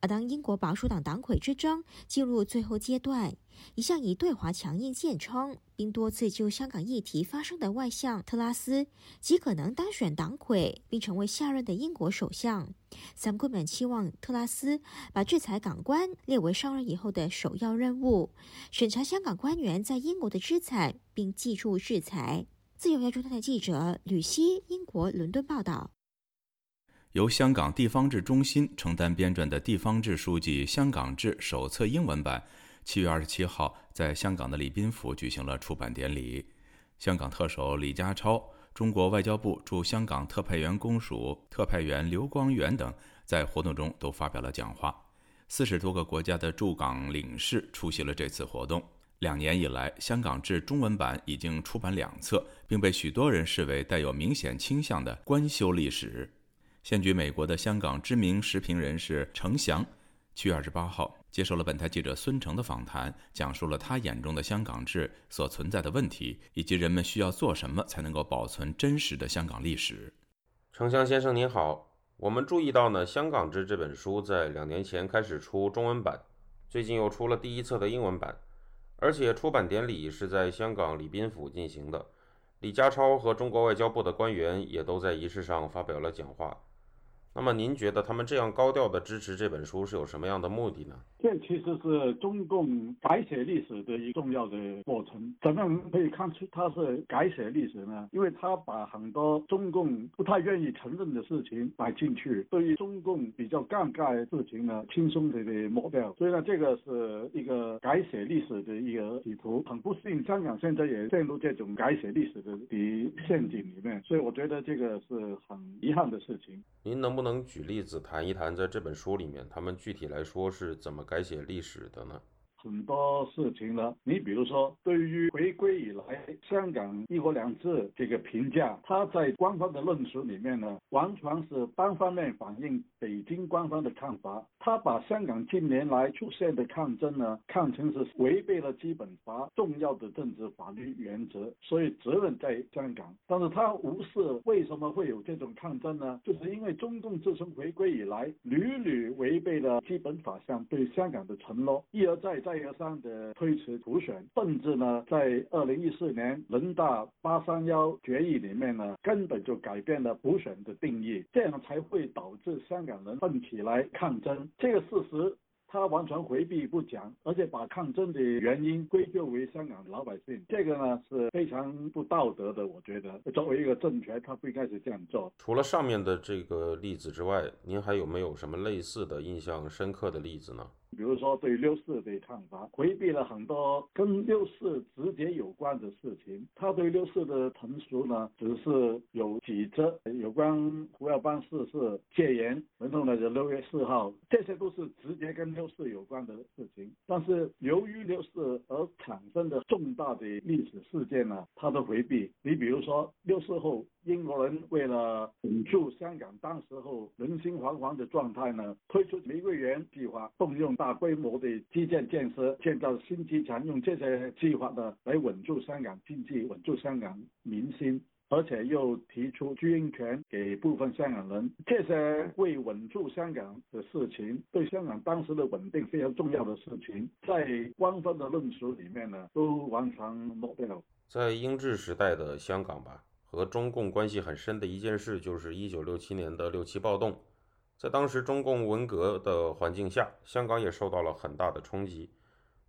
而当英国保守党党魁之争进入最后阶段，一向以对华强硬见称，并多次就香港议题发声的外相特拉斯，极可能当选党魁，并成为下任的英国首相。三官们期望特拉斯把制裁港官列为上任以后的首要任务，审查香港官员在英国的资产，并记住制裁。自由亚洲电台记者吕希，英国伦敦报道。由香港地方志中心承担编撰的《地方志书籍香港志手册》英文版，七月二十七号在香港的礼宾府举行了出版典礼。香港特首李家超、中国外交部驻香港特派员公署特派员刘光源等在活动中都发表了讲话。四十多个国家的驻港领事出席了这次活动。两年以来，《香港志》中文版已经出版两册，并被许多人视为带有明显倾向的官修历史。现居美国的香港知名时评人士程翔，七月二十八号接受了本台记者孙成的访谈，讲述了他眼中的香港志所存在的问题，以及人们需要做什么才能够保存真实的香港历史。程翔先生您好，我们注意到呢，《香港志》这本书在两年前开始出中文版，最近又出了第一册的英文版，而且出版典礼是在香港礼宾府进行的，李家超和中国外交部的官员也都在仪式上发表了讲话。那么您觉得他们这样高调的支持这本书是有什么样的目的呢？这其实是中共改写历史的一个重要的过程。怎么样可以看出它是改写历史呢？因为他把很多中共不太愿意承认的事情摆进去，对于中共比较尴尬的事情呢，轻松的给抹掉。所以呢，这个是一个改写历史的一个企图。很不幸，香港现在也陷入这种改写历史的的陷阱里面。所以我觉得这个是很遗憾的事情。您能不能能举例子谈一谈，在这本书里面，他们具体来说是怎么改写历史的呢？很多事情呢，你比如说，对于回归以来香港一国两制这个评价，他在官方的论述里面呢，完全是单方面反映北京官方的看法。他把香港近年来出现的抗争呢，看成是违背了基本法重要的政治法律原则，所以责任在香港。但是他无视为什么会有这种抗争呢？就是因为中共自从回归以来，屡屡违背了基本法上对香港的承诺，一而再再。配合上的推迟普选，甚至呢，在二零一四年人大八三幺决议里面呢，根本就改变了普选的定义，这样才会导致香港人奋起来抗争。这个事实。他完全回避不讲，而且把抗争的原因归咎为香港的老百姓，这个呢是非常不道德的。我觉得作为一个政权，他不应该是这样做。除了上面的这个例子之外，您还有没有什么类似的印象深刻的例子呢？比如说对六四的看法，回避了很多跟六四直接有关的事情。他对六四的陈述呢，只是有几则有关胡耀邦逝世戒严，然后呢就六月四号，这些都是直接跟。六四有关的事情，但是由于六四而产生的重大的历史事件呢，他都回避。你比如说六四后，英国人为了稳住香港当时候人心惶惶的状态呢，推出玫瑰园计划，动用大大规模的基建建设，建造新机场，用这些计划呢来稳住香港经济，稳住香港民心。而且又提出居英权给部分香港人，这些为稳住香港的事情，对香港当时的稳定非常重要的事情，在官方的论述里面呢，都完全抹掉。在英治时代的香港吧，和中共关系很深的一件事，就是一九六七年的六七暴动。在当时中共文革的环境下，香港也受到了很大的冲击。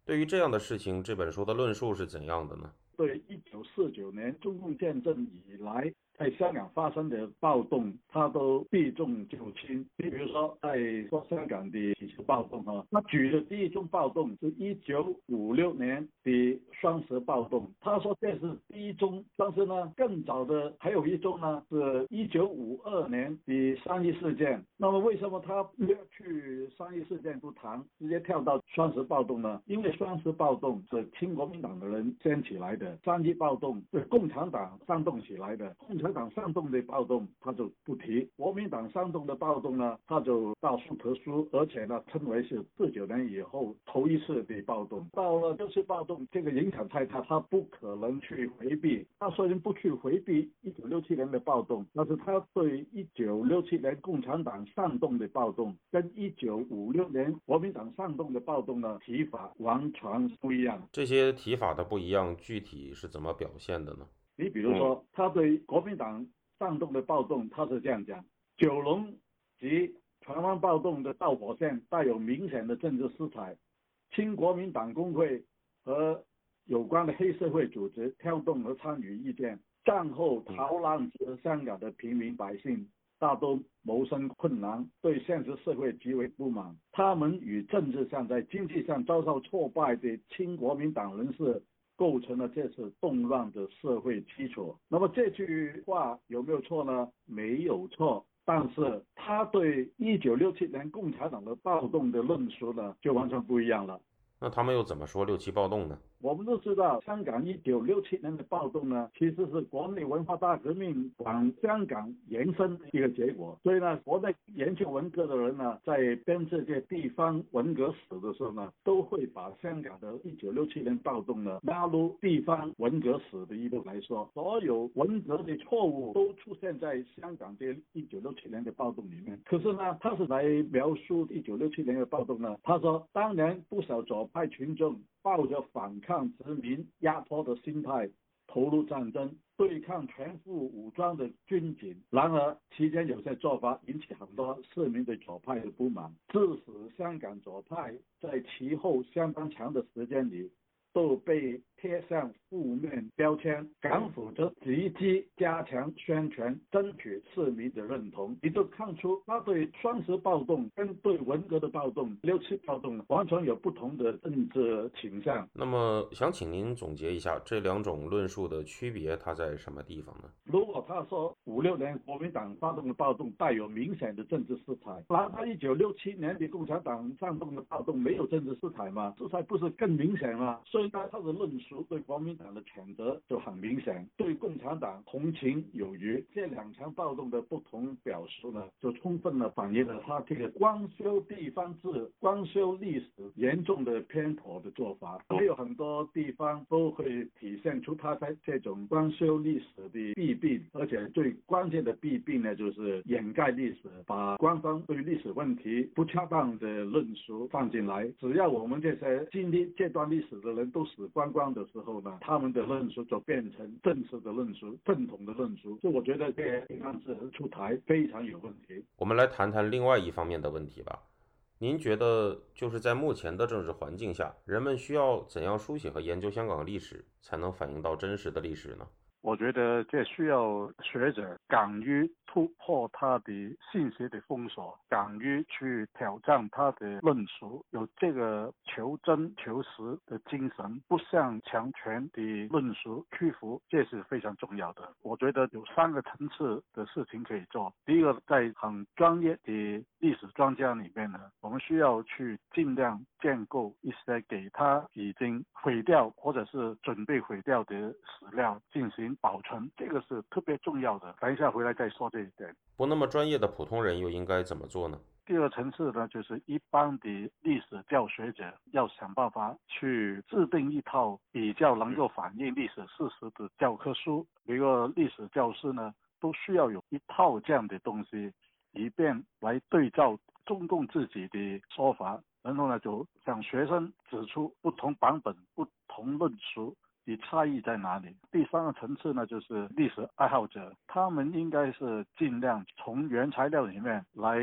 对于这样的事情，这本书的论述是怎样的呢？对一九四九年中共建政以来。在香港发生的暴动，他都避重就轻。你比如说，在说香港的几次暴动哈，他举的第一宗暴动是一九五六年的双十暴动，他说这是第一宗。但是呢，更早的还有一宗呢，是一九五二年的三一事件。那么为什么他不要去三一事件不谈，直接跳到双十暴动呢？因为双十暴动是亲国民党的人掀起来的，三一暴动是共产党煽动起来的，共产。国民党煽动的暴动，他就不提；国民党煽动的暴动呢，他就到处特殊，而且呢，称为是四九年以后头一次的暴动。到了这次暴动，这个影响太大，他不可能去回避。他虽然不去回避一九六七年的暴动，但是他对一九六七年共产党煽动的暴动，跟一九五六年国民党煽动的暴动呢，提法完全不一样。这些提法的不一样，具体是怎么表现的呢？你比如说，他对国民党煽动的暴动，他是这样讲：九龙及台湾暴动的导火线带有明显的政治色彩，亲国民党工会和有关的黑社会组织挑动和参与意见。战后逃难至香港的平民百姓，大都谋生困难，对现实社会极为不满。他们与政治上、在经济上遭受挫败的亲国民党人士。构成了这次动乱的社会基础。那么这句话有没有错呢？没有错，但是他对一九六七年共产党的暴动的论述呢，就完全不一样了。那他们又怎么说六七暴动呢？我们都知道，香港一九六七年的暴动呢，其实是国内文化大革命往香港延伸的一个结果。所以呢，国内研究文革的人呢，在编这些地方文革史的时候呢，都会把香港的一九六七年暴动呢纳入地方文革史的一部来说。所有文革的错误都出现在香港这一九六七年的暴动里面。可是呢，他是来描述一九六七年的暴动呢，他说当年不少左派群众。抱着反抗殖民压迫的心态投入战争，对抗全副武装的军警。然而，期间有些做法引起很多市民对左派的不满，致使香港左派在其后相当长的时间里都被贴上。负面标签，港府则积极加强宣传，争取市民的认同。你就看出他对双十暴动跟对文革的暴动、六七暴动完全有不同的政治倾向。那么，想请您总结一下这两种论述的区别，它在什么地方呢？如果他说五六年国民党发动的暴动带有明显的政治色彩，那他一九六七年的共产党煽动的暴动没有政治色彩吗？色彩不是更明显吗？所以，他他的论述对国民党的谴责就很明显，对产党同情有余。这两场暴动的不同表述呢，就充分的反映了他这个光修地方志、光修历史严重的偏颇的做法。还有很多地方都会体现出他在这种光修历史的弊病，而且最关键的弊病呢，就是掩盖历史，把官方对历史问题不恰当的论述放进来。只要我们这些经历这段历史的人都死光光的时候呢，他们的。论述就变成正式的论述、正统的论述，就我觉得这个案子出台非常有问题。我们来谈谈另外一方面的问题吧。您觉得就是在目前的政治环境下，人们需要怎样书写和研究香港历史，才能反映到真实的历史呢？我觉得这需要学者敢于突破他的信息的封锁，敢于去挑战他的论述，有这个求真求实的精神，不向强权的论述屈服，这是非常重要的。我觉得有三个层次的事情可以做。第一个，在很专业的历史专家里面呢，我们需要去尽量建构一些给他已经毁掉或者是准备毁掉的史料进行。保存，这个是特别重要的。等一下回来再说这一点。不那么专业的普通人又应该怎么做呢？第二层次呢，就是一般的历史教学者要想办法去制定一套比较能够反映历史事实的教科书。一个历史教师呢，都需要有一套这样的东西，以便来对照中共自己的说法，然后呢，就向学生指出不同版本、不同论述。的差异在哪里？第三个层次呢，就是历史爱好者，他们应该是尽量从原材料里面来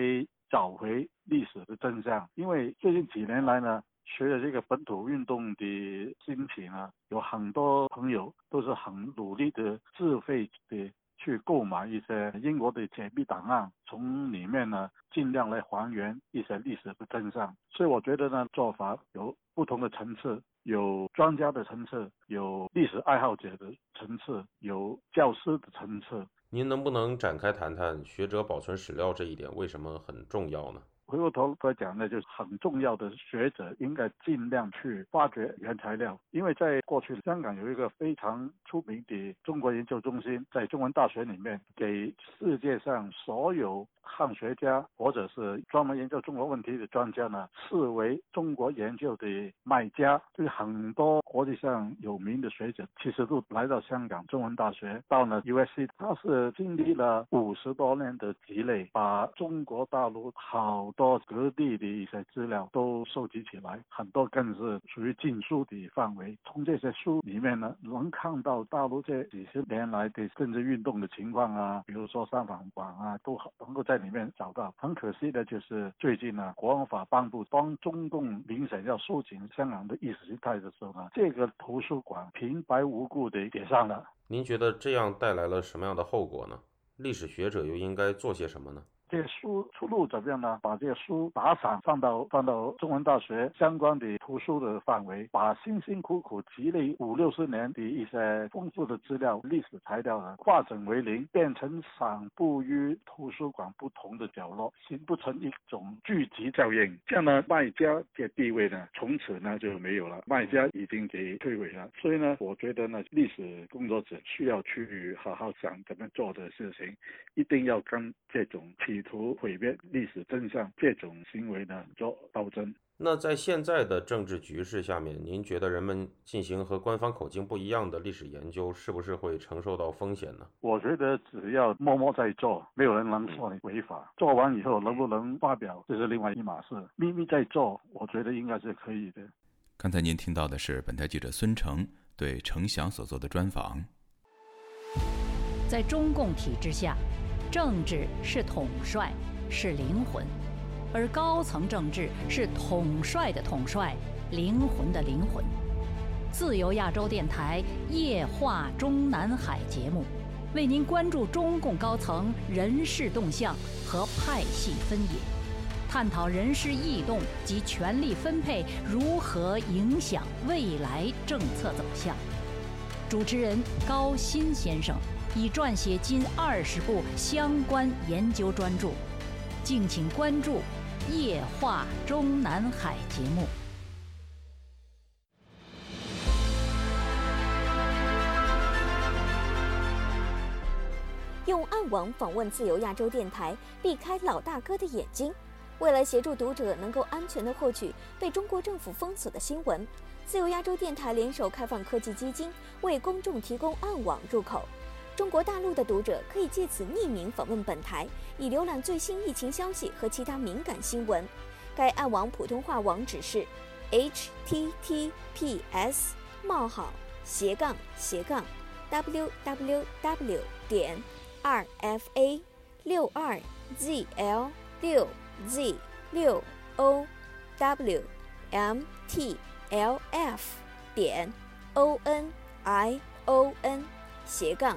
找回历史的真相。因为最近几年来呢，随着这个本土运动的兴起呢，有很多朋友都是很努力的自费的去购买一些英国的解密档案，从里面呢尽量来还原一些历史的真相。所以我觉得呢，做法有不同的层次。有专家的层次，有历史爱好者的层次，有教师的层次。您能不能展开谈谈学者保存史料这一点为什么很重要呢？回过头来讲呢，就是很重要的学者应该尽量去发掘原材料，因为在过去香港有一个非常出名的中国研究中心，在中文大学里面给世界上所有。汉学家或者是专门研究中国问题的专家呢，视为中国研究的卖家。对很多国际上有名的学者，其实都来到香港中文大学，到了 USC，他是经历了五十多年的积累，把中国大陆好多各地的一些资料都收集起来，很多更是属于禁书的范围。从这些书里面呢，能看到大陆这几十年来的政治运动的情况啊，比如说三反馆啊，都能够在。里面找到，很可惜的就是最近呢，国安法颁布，当中共明显要收紧香港的意识形态的时候呢，这个图书馆平白无故的点上了。您觉得这样带来了什么样的后果呢？历史学者又应该做些什么呢？这书出路怎么样呢？把这些书打散放到放到中文大学相关的图书的范围，把辛辛苦苦积累五六十年的一些丰富的资料、历史材料呢，化整为零，变成散布于图书馆不同的角落，形不成一种聚集效应。这样呢，卖家的地位呢，从此呢就没有了，卖家已经给摧毁了。所以呢，我觉得呢，历史工作者需要去好好想怎么做的事情，一定要跟这种企图毁灭历史真相这种行为呢做斗争。那在现在的政治局势下面，您觉得人们进行和官方口径不一样的历史研究，是不是会承受到风险呢？我觉得只要默默在做，没有人能说你违法。做完以后能不能发表，这是另外一码事。秘密在做，我觉得应该是可以的。刚才您听到的是本台记者孙成对程翔所做的专访。在中共体制下。政治是统帅，是灵魂，而高层政治是统帅的统帅，灵魂的灵魂。自由亚洲电台夜话中南海节目，为您关注中共高层人事动向和派系分野，探讨人事异动及权力分配如何影响未来政策走向。主持人高鑫先生。已撰写近二十部相关研究专著，敬请关注《夜话中南海》节目。用暗网访问自由亚洲电台，避开老大哥的眼睛。为了协助读者能够安全地获取被中国政府封锁的新闻，自由亚洲电台联手开放科技基金，为公众提供暗网入口。中国大陆的读者可以借此匿名访问本台，以浏览最新疫情消息和其他敏感新闻。该暗网普通话网址是 h t t p s 冒号斜杠斜杠 w w w 点 r f a 六二 z l 六 z 六 o w m t l f 点 o n i o n 斜杠。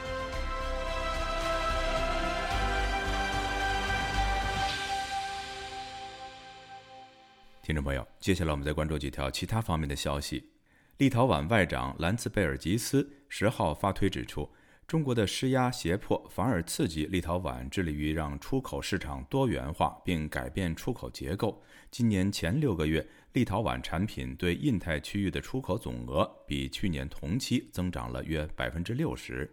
听众朋友，接下来我们再关注几条其他方面的消息。立陶宛外长兰茨贝尔吉斯十号发推指出，中国的施压胁迫反而刺激立陶宛致力于让出口市场多元化并改变出口结构。今年前六个月，立陶宛产品对印太区域的出口总额比去年同期增长了约百分之六十。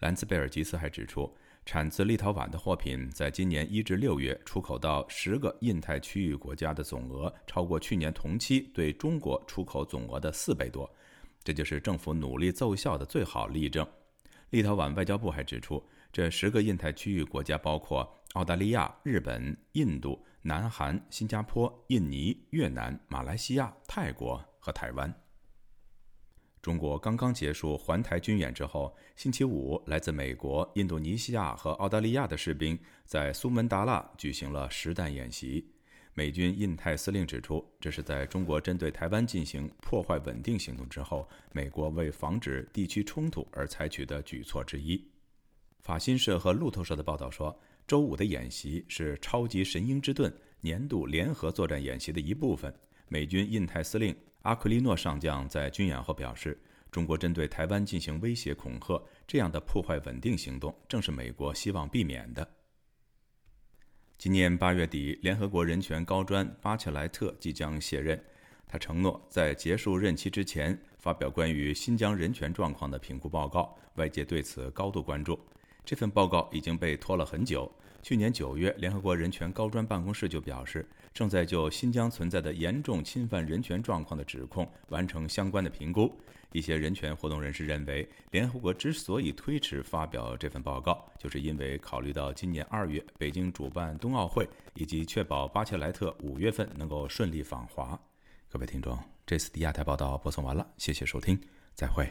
兰茨贝尔吉斯还指出。产自立陶宛的货品，在今年一至六月出口到十个印太区域国家的总额，超过去年同期对中国出口总额的四倍多。这就是政府努力奏效的最好例证。立陶宛外交部还指出，这十个印太区域国家包括澳大利亚、日本、印度、南韩、新加坡、印尼、越南、马来西亚、泰国和台湾。中国刚刚结束环台军演之后，星期五，来自美国、印度尼西亚和澳大利亚的士兵在苏门答腊举行了实弹演习。美军印太司令指出，这是在中国针对台湾进行破坏稳定行动之后，美国为防止地区冲突而采取的举措之一。法新社和路透社的报道说，周五的演习是超级神鹰之盾年度联合作战演习的一部分。美军印太司令。阿奎利诺上将在军演后表示：“中国针对台湾进行威胁恐吓，这样的破坏稳定行动正是美国希望避免的。”今年八月底，联合国人权高专巴切莱特即将卸任，他承诺在结束任期之前发表关于新疆人权状况的评估报告，外界对此高度关注。这份报告已经被拖了很久。去年九月，联合国人权高专办公室就表示，正在就新疆存在的严重侵犯人权状况的指控完成相关的评估。一些人权活动人士认为，联合国之所以推迟发表这份报告，就是因为考虑到今年二月北京主办冬奥会，以及确保巴切莱特五月份能够顺利访华。各位听众，这次的亚太报道播送完了，谢谢收听，再会。